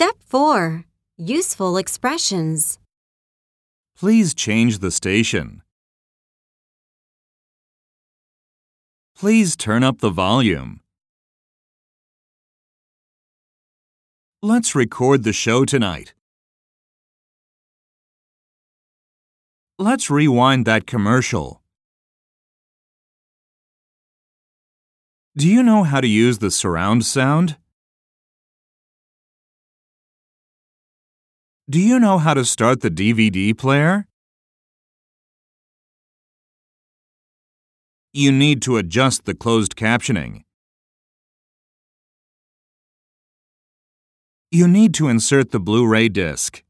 Step 4 Useful Expressions. Please change the station. Please turn up the volume. Let's record the show tonight. Let's rewind that commercial. Do you know how to use the surround sound? Do you know how to start the DVD player? You need to adjust the closed captioning. You need to insert the Blu-ray disc.